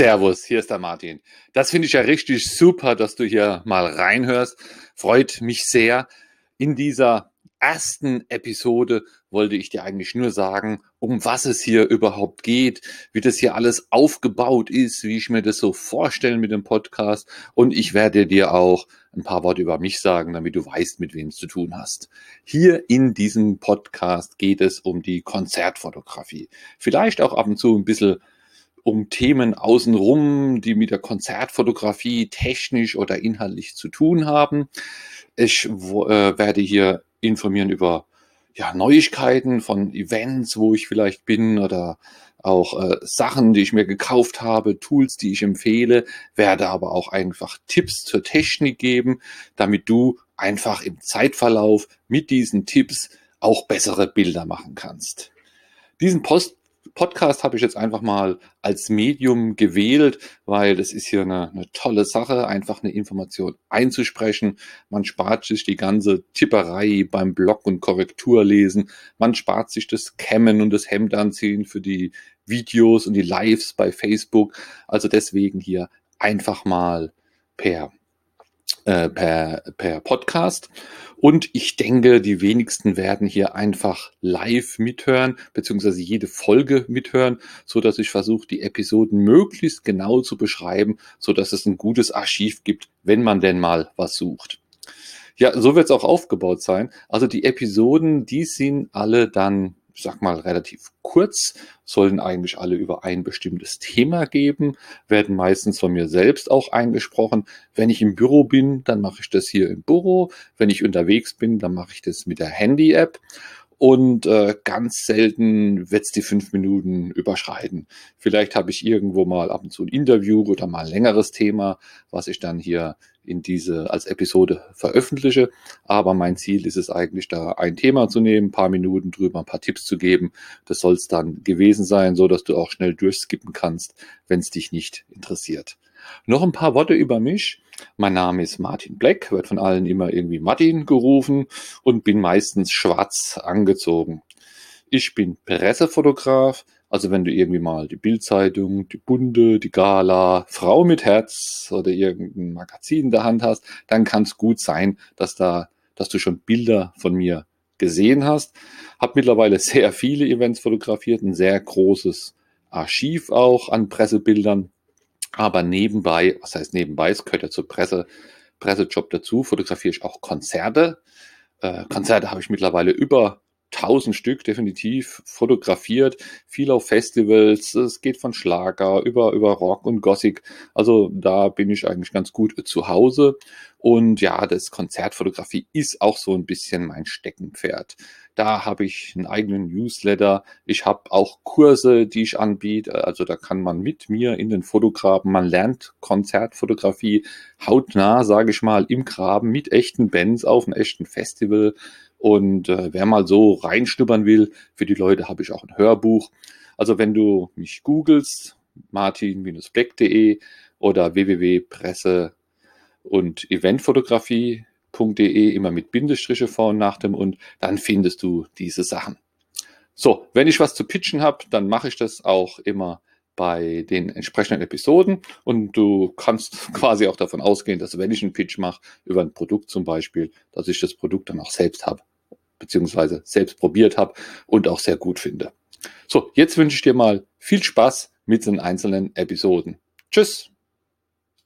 Servus, hier ist der Martin. Das finde ich ja richtig super, dass du hier mal reinhörst. Freut mich sehr. In dieser ersten Episode wollte ich dir eigentlich nur sagen, um was es hier überhaupt geht, wie das hier alles aufgebaut ist, wie ich mir das so vorstelle mit dem Podcast. Und ich werde dir auch ein paar Worte über mich sagen, damit du weißt, mit wem es zu tun hast. Hier in diesem Podcast geht es um die Konzertfotografie. Vielleicht auch ab und zu ein bisschen um Themen außenrum, die mit der Konzertfotografie technisch oder inhaltlich zu tun haben. Ich äh, werde hier informieren über ja, Neuigkeiten von Events, wo ich vielleicht bin oder auch äh, Sachen, die ich mir gekauft habe, Tools, die ich empfehle, werde aber auch einfach Tipps zur Technik geben, damit du einfach im Zeitverlauf mit diesen Tipps auch bessere Bilder machen kannst. Diesen Post Podcast habe ich jetzt einfach mal als Medium gewählt, weil das ist hier eine, eine, tolle Sache, einfach eine Information einzusprechen. Man spart sich die ganze Tipperei beim Blog und Korrekturlesen. Man spart sich das Kämmen und das Hemd anziehen für die Videos und die Lives bei Facebook. Also deswegen hier einfach mal per äh, per, per Podcast. Und ich denke, die wenigsten werden hier einfach live mithören, beziehungsweise jede Folge mithören, so dass ich versuche, die Episoden möglichst genau zu beschreiben, so dass es ein gutes Archiv gibt, wenn man denn mal was sucht. Ja, so wird es auch aufgebaut sein. Also die Episoden, die sind alle dann sag mal, relativ kurz, sollen eigentlich alle über ein bestimmtes Thema geben, werden meistens von mir selbst auch eingesprochen. Wenn ich im Büro bin, dann mache ich das hier im Büro. Wenn ich unterwegs bin, dann mache ich das mit der Handy-App und äh, ganz selten wird's die fünf Minuten überschreiten. Vielleicht habe ich irgendwo mal ab und zu ein Interview oder mal ein längeres Thema, was ich dann hier in diese als Episode veröffentliche. Aber mein Ziel ist es eigentlich, da ein Thema zu nehmen, ein paar Minuten drüber, ein paar Tipps zu geben. Das soll es dann gewesen sein, so dass du auch schnell durchskippen kannst, wenn es dich nicht interessiert. Noch ein paar Worte über mich. Mein Name ist Martin Black, wird von allen immer irgendwie Martin gerufen und bin meistens schwarz angezogen. Ich bin Pressefotograf, also wenn du irgendwie mal die Bildzeitung, die Bunde, die Gala, Frau mit Herz oder irgendein Magazin in der Hand hast, dann kann es gut sein, dass da, dass du schon Bilder von mir gesehen hast. Hab mittlerweile sehr viele Events fotografiert, ein sehr großes Archiv auch an Pressebildern. Aber nebenbei, was heißt nebenbei, es gehört ja zur Presse, Pressejob dazu, fotografiere ich auch Konzerte. Äh, Konzerte habe ich mittlerweile über 1000 Stück definitiv fotografiert, viel auf Festivals, es geht von Schlager über, über Rock und Gothic. Also da bin ich eigentlich ganz gut zu Hause. Und ja, das Konzertfotografie ist auch so ein bisschen mein Steckenpferd. Da habe ich einen eigenen Newsletter. Ich habe auch Kurse, die ich anbiete. Also da kann man mit mir in den Fotograben, man lernt Konzertfotografie hautnah, sage ich mal, im Graben mit echten Bands auf einem echten Festival. Und äh, wer mal so reinschnuppern will, für die Leute habe ich auch ein Hörbuch. Also wenn du mich googelst, martin-black.de oder www.presse und eventfotografie.de, immer mit Bindestriche vor und nach dem und, dann findest du diese Sachen. So, wenn ich was zu pitchen habe, dann mache ich das auch immer bei den entsprechenden Episoden und du kannst quasi auch davon ausgehen, dass wenn ich einen Pitch mache, über ein Produkt zum Beispiel, dass ich das Produkt dann auch selbst habe beziehungsweise selbst probiert habe und auch sehr gut finde. So, jetzt wünsche ich dir mal viel Spaß mit den einzelnen Episoden. Tschüss!